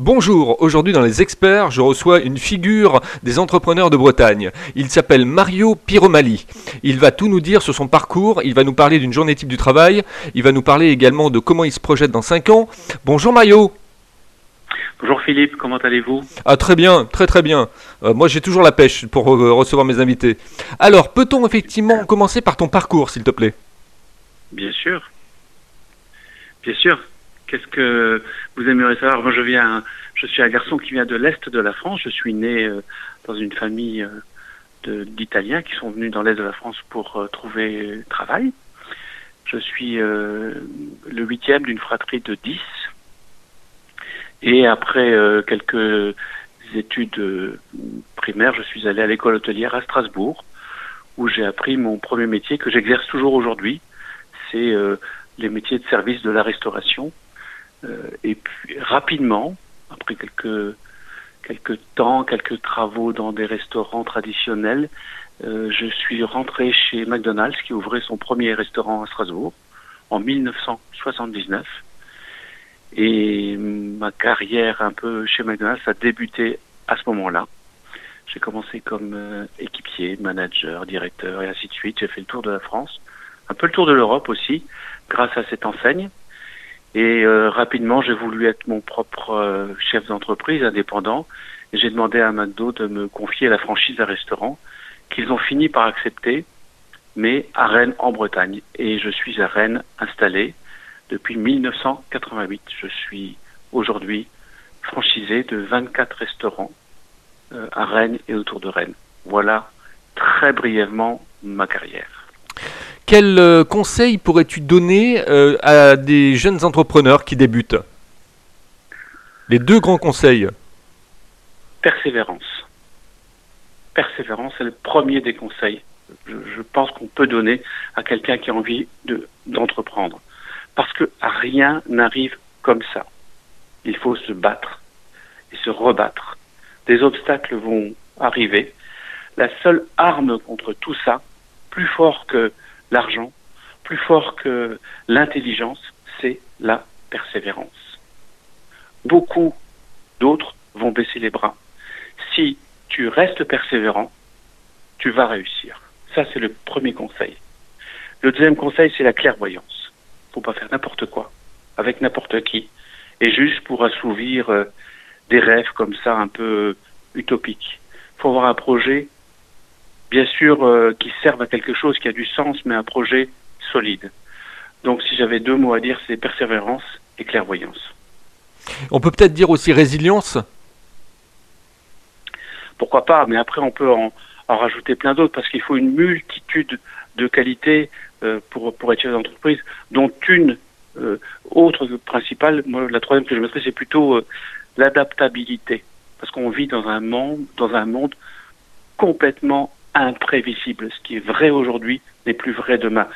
Bonjour, aujourd'hui dans les experts, je reçois une figure des entrepreneurs de Bretagne. Il s'appelle Mario Piromali. Il va tout nous dire sur son parcours, il va nous parler d'une journée type du travail, il va nous parler également de comment il se projette dans 5 ans. Bonjour Mario. Bonjour Philippe, comment allez-vous? Ah très bien, très très bien. Euh, moi j'ai toujours la pêche pour euh, recevoir mes invités. Alors, peut-on effectivement commencer par ton parcours, s'il te plaît? Bien sûr. Bien sûr. Qu'est-ce que vous aimeriez savoir? Moi, je viens, je suis un garçon qui vient de l'est de la France. Je suis né euh, dans une famille euh, d'Italiens qui sont venus dans l'est de la France pour euh, trouver travail. Je suis le huitième d'une fratrie de dix. Et après quelques études primaires, je suis allé à l'école hôtelière à Strasbourg, où j'ai appris mon premier métier que j'exerce toujours aujourd'hui. C'est les métiers de service de la restauration et puis rapidement, après quelques quelques temps, quelques travaux dans des restaurants traditionnels, euh, je suis rentré chez McDonald's qui ouvrait son premier restaurant à Strasbourg en 1979. Et ma carrière un peu chez McDonald's a débuté à ce moment-là. J'ai commencé comme euh, équipier, manager, directeur et ainsi de suite. J'ai fait le tour de la France, un peu le tour de l'Europe aussi, grâce à cette enseigne. Et euh, rapidement, j'ai voulu être mon propre euh, chef d'entreprise indépendant. J'ai demandé à McDo de me confier la franchise d'un restaurant qu'ils ont fini par accepter, mais à Rennes en Bretagne. Et je suis à Rennes installé depuis 1988. Je suis aujourd'hui franchisé de 24 restaurants euh, à Rennes et autour de Rennes. Voilà très brièvement ma carrière. Quel euh, conseil pourrais-tu donner euh, à des jeunes entrepreneurs qui débutent? Les deux grands conseils. Persévérance. Persévérance est le premier des conseils. Je, pense qu'on peut donner à quelqu'un qui a envie d'entreprendre. Parce que rien n'arrive comme ça. Il faut se battre et se rebattre. Des obstacles vont arriver. La seule arme contre tout ça, plus fort que l'argent, plus fort que l'intelligence, c'est la persévérance. Beaucoup d'autres vont baisser les bras. Si tu restes persévérant, tu vas réussir. Ça, c'est le premier conseil. Le deuxième conseil, c'est la clairvoyance. Faut pas faire n'importe quoi, avec n'importe qui, et juste pour assouvir euh, des rêves comme ça un peu utopiques. Faut avoir un projet bien sûr, euh, qui servent à quelque chose qui a du sens, mais un projet solide. Donc, si j'avais deux mots à dire, c'est persévérance et clairvoyance. On peut peut-être dire aussi résilience? Pourquoi pas, mais après, on peut en, rajouter plein d'autres, parce qu'il faut une multitude de qualités euh, pour, pour être chef d'entreprise, dont une euh, autre principale, moi, la troisième que je mettrais, c'est plutôt l'adaptabilité. Parce qu'on vit dans un monde, dans un monde complètement imprévisible. Ce qui est vrai aujourd'hui n'est plus vrai demain.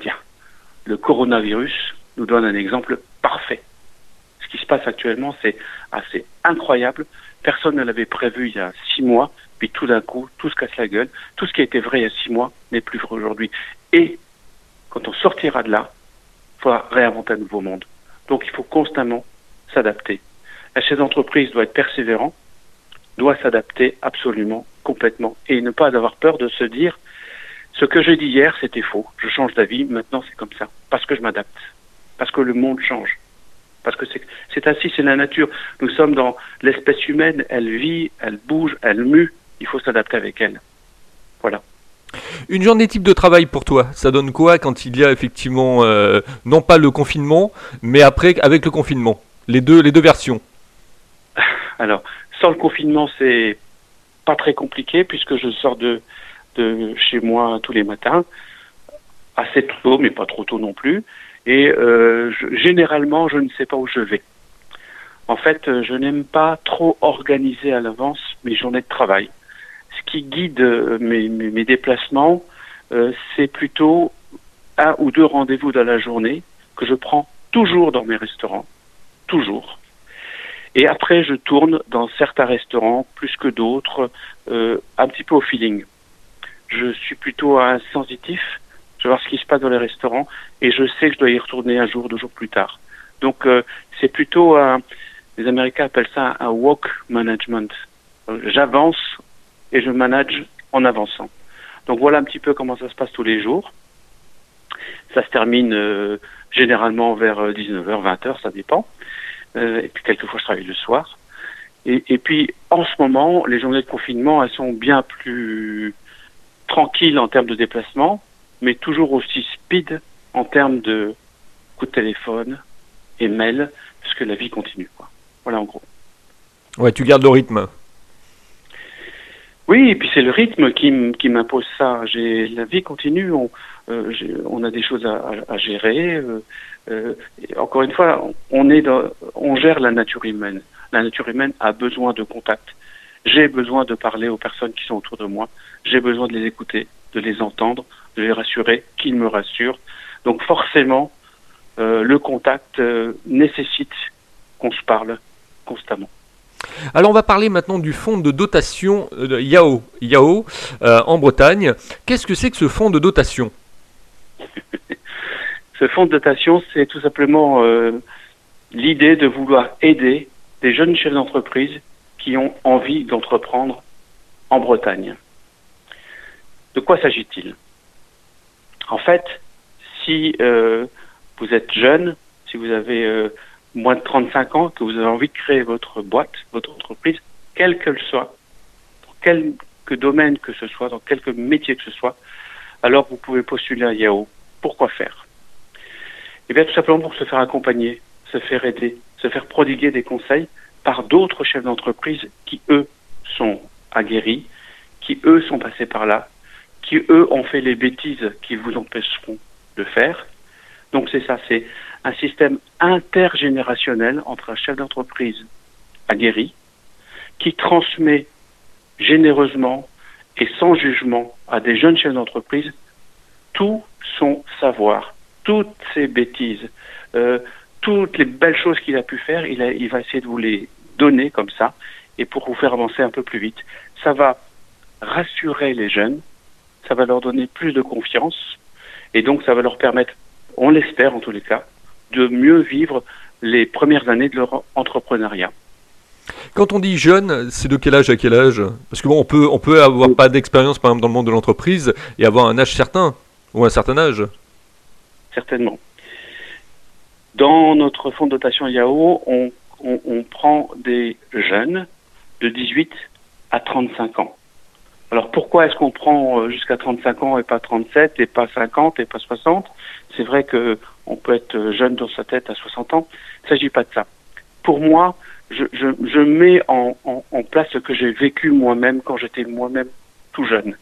Tiens, le coronavirus nous donne un exemple parfait. Ce qui se passe actuellement, c'est assez incroyable. Personne ne l'avait prévu il y a six mois, puis tout d'un coup, tout se casse la gueule. Tout ce qui été vrai il y a six mois n'est plus vrai aujourd'hui. Et quand on sortira de là, il faudra réinventer un nouveau monde. Donc il faut constamment s'adapter. La chef d'entreprise doit être persévérant, doit s'adapter absolument complètement et ne pas avoir peur de se dire ce que j'ai dit hier c'était faux, je change d'avis, maintenant c'est comme ça, parce que je m'adapte, parce que le monde change, parce que c'est ainsi, c'est la nature. Nous sommes dans l'espèce humaine, elle vit, elle bouge, elle mue, il faut s'adapter avec elle. Voilà. Une journée type de travail pour toi, ça donne quoi quand il y a effectivement euh, non pas le confinement, mais après avec le confinement, les deux les deux versions. Alors, sans le confinement, c'est pas très compliqué puisque je sors de, de chez moi tous les matins, assez tôt, mais pas trop tôt non plus. Et euh, généralement, je ne sais pas où je vais. En fait, euh, je n'aime pas trop organiser à l'avance mes journées de travail. Ce qui guide euh, mes, mes, déplacements, c'est plutôt un ou deux rendez-vous dans la journée que je prends toujours dans mes restaurants, toujours. Et après, je tourne dans certains restaurants plus que d'autres, euh, un petit peu au feeling. Je suis plutôt un sensitif. Je vais voir ce qui se passe dans les restaurants et je sais que je dois y retourner un jour, deux jours plus tard. Donc, euh, c'est plutôt un, Les Américains appellent ça un walk management. J'avance et je manage en avançant. Donc voilà un petit peu comment ça se passe tous les jours. Ça se termine euh, généralement vers 19h, 20h, ça dépend. Euh, et puis quelquefois je travaille le soir. Et, et, puis en ce moment, les journées de confinement, elles sont bien plus tranquilles en termes de déplacement, mais toujours aussi speed en termes de coups de téléphone et mail, puisque la vie continue. Quoi. Voilà en gros. Ouais, tu gardes le rythme. Oui, et puis c'est le rythme qui, m'impose ça. J'ai la vie continue. On, euh, on a des choses à, à, gérer. Euh, euh, encore une fois, on est dans, on gère la nature humaine. La nature humaine a besoin de contact. J'ai besoin de parler aux personnes qui sont autour de moi. J'ai besoin de les écouter, de les entendre, de les rassurer, qu'ils me rassurent. Donc forcément, euh, le contact euh, nécessite qu'on se parle constamment. Alors on va parler maintenant du fonds de dotation de Yao, Yao euh, en Bretagne. Qu'est-ce que c'est que ce fonds de dotation Ce fonds de dotation, c'est tout simplement euh, l'idée de vouloir aider des jeunes chefs d'entreprise qui ont envie d'entreprendre en Bretagne. De quoi s'agit-il? En fait, si euh, vous êtes jeune, si vous avez euh, moins de 35 ans, que vous avez envie de créer votre boîte, votre entreprise, quelle qu'elle soit, dans quelque domaine que ce soit, dans quelque métier que ce soit, alors vous pouvez postuler à Yahoo. Pourquoi faire? Eh bien, tout simplement pour se faire accompagner, se faire aider, se faire prodiguer des conseils par d'autres chefs d'entreprise qui, eux, sont aguerris, qui, eux, sont passés par là, qui, eux, ont fait les bêtises qui vous empêcheront de faire. Donc c'est ça, c'est un système intergénérationnel entre un chef d'entreprise aguerri qui transmet généreusement et sans jugement à des jeunes chefs d'entreprise tout son savoir, toutes ses bêtises, euh, toutes les belles choses qu'il a pu faire, il, a, il va essayer de vous les donner comme ça et pour vous faire avancer un peu plus vite. Ça va rassurer les jeunes, ça va leur donner plus de confiance et donc ça va leur permettre, on l'espère en tous les cas, de mieux vivre les premières années de leur entrepreneuriat. Quand on dit jeune, c'est de quel âge à quel âge? Parce que bon, on peut, on peut avoir pas d'expérience par exemple dans le monde de l'entreprise et avoir un âge certain ou un certain âge. Certainement. Dans notre fonds de dotation on, on, on prend des jeunes de 18 à 35 ans. Alors pourquoi est-ce qu'on prend jusqu'à 35 ans et pas 37 et pas 50 et pas 60 C'est vrai que on peut être jeune dans sa tête à 60 ans. Il ne s'agit pas de ça. Pour moi, je, mets en, place ce que j'ai vécu moi-même quand j'étais moi-même tout jeune.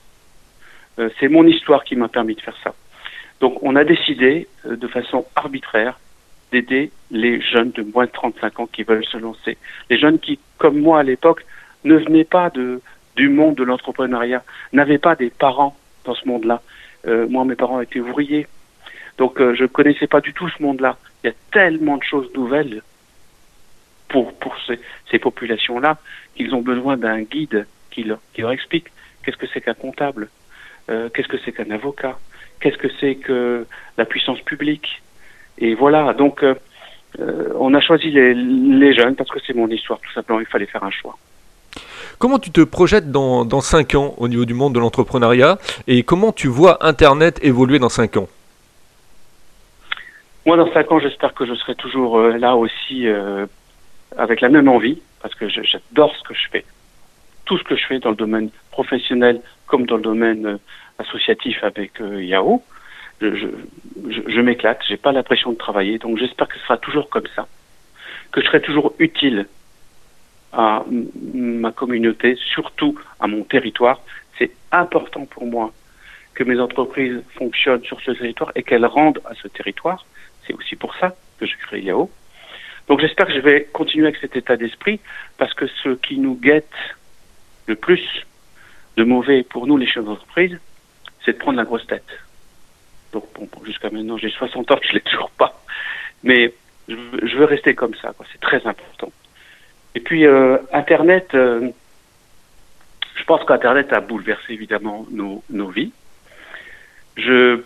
Euh, c'est mon histoire qui m'a permis de faire ça. Donc on a décidé euh, de façon arbitraire d'aider les jeunes de moins de 35 ans qui veulent se lancer. Les jeunes qui, comme moi à l'époque, ne venaient pas de, du monde de l'entrepreneuriat, n'avaient pas des parents dans ce monde-là. Euh, moi, mes parents étaient ouvriers. Donc euh, je ne connaissais pas du tout ce monde-là. Il y a tellement de choses nouvelles pour, pour ces, ces populations-là qu'ils ont besoin d'un guide qui leur, qui leur explique qu'est-ce que c'est qu'un comptable, euh, qu'est-ce que c'est qu'un avocat, qu'est-ce que c'est que la puissance publique. Et voilà, donc euh, on a choisi les, les jeunes parce que c'est mon histoire, tout simplement, il fallait faire un choix. Comment tu te projettes dans, dans 5 ans au niveau du monde de l'entrepreneuriat et comment tu vois Internet évoluer dans 5 ans? Moi, dans 5 ans, j'espère que je serai toujours euh, là aussi euh, avec la même envie parce que j'adore ce que je fais. Tout ce que je fais dans le domaine professionnel comme dans le domaine euh, associatif avec Yahoo, je, je, je, je m'éclate, pas l'impression de travailler, donc j'espère que ce sera toujours comme ça, que je serai toujours utile à ma communauté, surtout à mon territoire. C'est important pour moi que mes entreprises fonctionnent sur ce territoire et qu'elles rendent à ce territoire. C'est aussi pour ça que je crée Yahoo. Donc j'espère que je vais continuer avec cet état d'esprit parce que ce qui nous guette le plus de mauvais pour nous, les chefs d'entreprise, c'est de prendre la grosse tête. Donc jusqu'à maintenant, j'ai 60 ans, je l'ai toujours pas. Mais je veux rester comme ça, c'est très important. Et puis, euh, Internet, euh, je pense qu'Internet a bouleversé évidemment nos, nos vies. Je,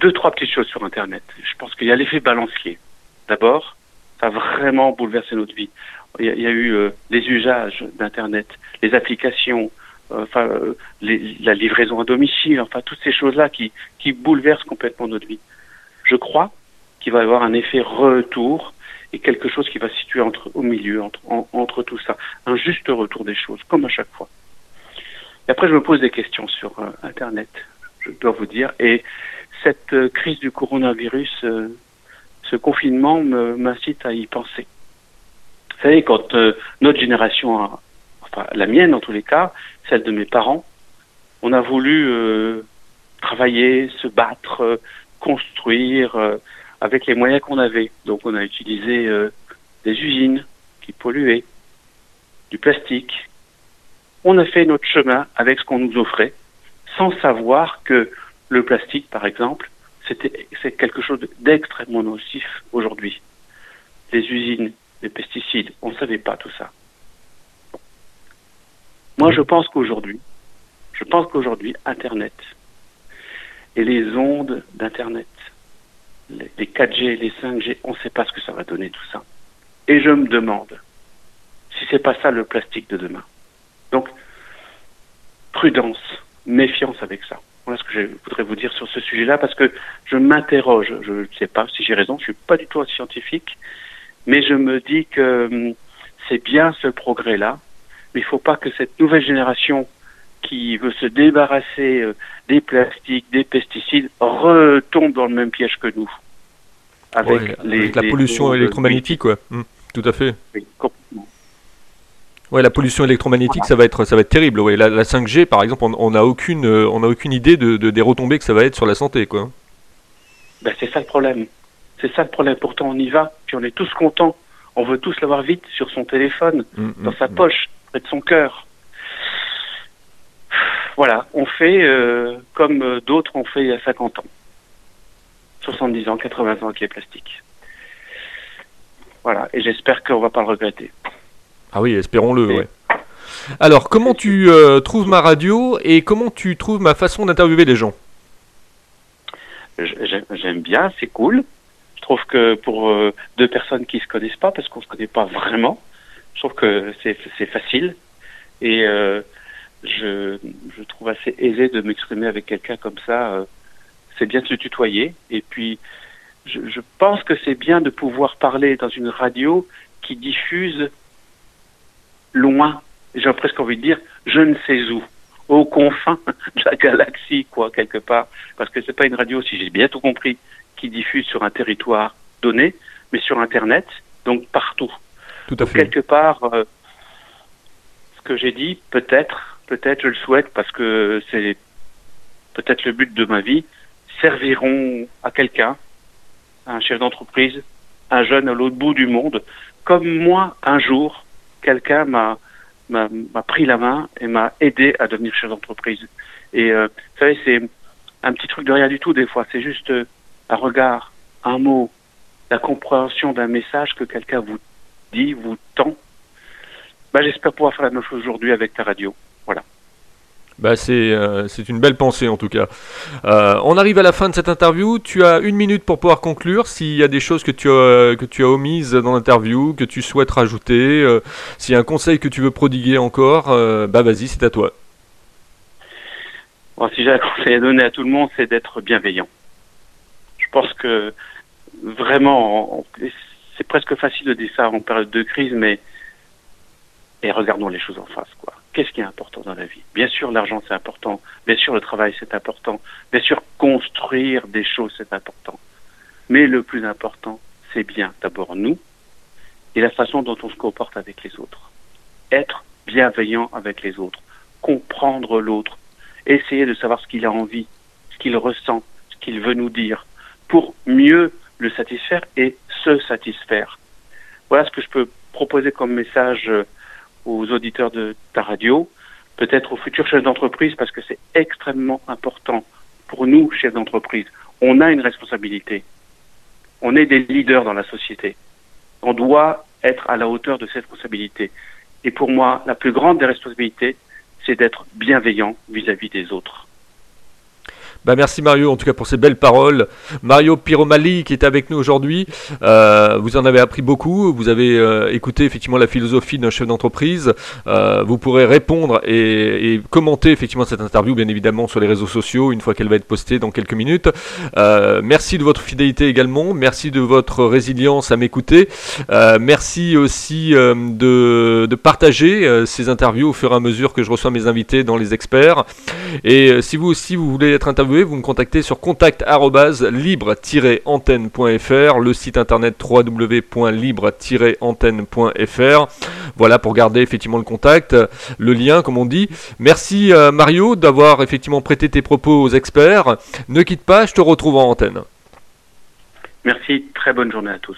deux, trois petites choses sur Internet. Je pense qu'il y a l'effet balancier. D'abord, ça a vraiment bouleversé notre vie. il y, a eu les usages d'Internet, les applications, enfin la livraison à domicile, enfin toutes ces choses-là qui, qui bouleversent complètement notre vie. Je crois qu'il va y avoir un effet retour et quelque chose qui va se situer entre, au milieu, entre, entre tout ça. Un juste retour des choses, comme à chaque fois. Et après, je me pose des questions sur euh, Internet, je dois vous dire. Et cette euh, crise du coronavirus, euh, ce confinement m'incite à y penser. Vous savez, quand notre génération, enfin la mienne en tous les cas, celle de mes parents, on a voulu travailler, se battre, construire, avec les moyens qu'on avait. Donc on a utilisé euh, des usines qui polluaient, du plastique. On a fait notre chemin avec ce qu'on nous offrait, sans savoir que le plastique, par exemple, c'est quelque chose d'extrêmement nocif aujourd'hui. Les usines, les pesticides, on ne savait pas tout ça. Moi, je pense qu'aujourd'hui, je pense qu'aujourd'hui, Internet et les ondes d'Internet les 4G, les 5G, on ne sait pas ce que ça va donner tout ça. Et je me demande si c'est pas ça le plastique de demain. Donc, prudence, méfiance avec ça. Voilà ce que je voudrais vous dire sur ce sujet-là, parce que je m'interroge. Je ne sais pas si j'ai raison, je suis pas du tout un scientifique, mais je me dis que hum, c'est bien ce progrès-là, mais il ne faut pas que cette nouvelle génération qui veut se débarrasser euh, des plastiques, des pesticides, retombe dans le même piège que nous. Avec, la pollution électromagnétique, ouais. Hum, tout à fait. Oui, complètement. Ouais, la pollution électromagnétique, ça va être, ça va être terrible. Ouais. La, 5G, par exemple, on n'a aucune, euh, on a aucune idée de, des retombées que ça va être sur la santé, quoi. Ben, c'est ça le problème. C'est ça le problème. Pourtant, on y va, puis on est tous contents. On veut tous l'avoir vite sur son téléphone, hum, dans hum, sa poche, près de son cœur voilà, on fait euh, comme euh, d'autres ont fait il y a 50 ans. 70 ans, 80 ans avec les plastiques. Voilà, et j'espère qu'on va pas le regretter. Ah oui, espérons-le, ouais. Alors, comment tu euh, trouves ma radio et comment tu trouves ma façon d'interviewer les gens? J'aime bien, c'est cool. Je trouve que pour deux personnes qui se connaissent pas, parce qu'on se connaît pas vraiment, je trouve que c'est facile. Et je, je trouve assez aisé de m'exprimer avec quelqu'un comme ça. Euh, c'est bien de se tutoyer. Et puis, je, je pense que c'est bien de pouvoir parler dans une radio qui diffuse loin. J'ai presque envie de dire, je ne sais où, aux confins de la galaxie, quoi, quelque part. Parce que c'est pas une radio, si j'ai bien tout compris, qui diffuse sur un territoire donné, mais sur Internet, donc partout. Tout à fait. quelque part, euh, ce que j'ai dit, peut-être, peut-être je le souhaite parce que c'est peut-être le but de ma vie, serviront à quelqu'un, un chef d'entreprise, un jeune à l'autre bout du monde, comme moi un jour, quelqu'un m'a m'a pris la main et m'a aidé à devenir chef d'entreprise. Et euh, vous savez, c'est un petit truc de rien du tout des fois. C'est juste euh, un regard, un mot, la compréhension d'un message que quelqu'un vous dit, vous tend. Bah, J'espère pouvoir faire la même chose aujourd'hui avec ta radio. Voilà. Bah euh, c'est une belle pensée en tout cas. Euh, on arrive à la fin de cette interview. Tu as une minute pour pouvoir conclure. S'il y a des choses que tu as, que tu as omises dans l'interview, que tu souhaites rajouter, euh, s'il y a un conseil que tu veux prodiguer encore, bah vas-y, c'est à toi. si j'ai un conseil à donner à tout le monde, c'est d'être bienveillant. Je pense que vraiment, c'est presque facile de dire ça en période de crise, mais et regardons les choses en face, quoi qu'est-ce qui est important dans la vie? Bien sûr, l'argent, c'est important. Bien sûr, le travail, c'est important. Bien sûr, construire des choses, c'est important. Mais le plus important, c'est bien d'abord nous et la façon dont on se comporte avec les autres. Être bienveillant avec les autres, comprendre l'autre, essayer de savoir ce qu'il a envie, ce qu'il ressent, ce qu'il veut nous dire, pour mieux le satisfaire et se satisfaire. Voilà ce que je peux proposer comme message euh, aux auditeurs de ta radio, peut-être aux futurs chefs d'entreprise, parce que c'est extrêmement important pour nous, chefs d'entreprise. On a une responsabilité. On est des leaders dans la société. On doit être à la hauteur de cette responsabilité. Et pour moi, la plus grande des responsabilités, c'est d'être bienveillant vis-à-vis des autres. Bah merci Mario en tout cas pour ces belles paroles. Mario Piromali qui est avec nous aujourd'hui. Euh, vous en avez appris beaucoup. Vous avez euh, écouté effectivement la philosophie d'un chef d'entreprise. Euh, vous pourrez répondre et, commenter effectivement cette interview bien évidemment sur les réseaux sociaux une fois qu'elle va être postée dans quelques minutes. Merci de votre fidélité également. Merci de votre résilience à m'écouter. Merci aussi de, de, partager ces interviews au fur et à mesure que je reçois mes invités dans les experts. Et si vous aussi vous voulez être interviewé vous me contactez sur contact-libre-antenne.fr, le site internet www.libre-antenne.fr. Voilà pour garder effectivement le contact, le lien comme on dit. Merci euh, Mario d'avoir effectivement prêté tes propos aux experts. Ne quitte pas, je te retrouve en antenne. Merci, très bonne journée à tous.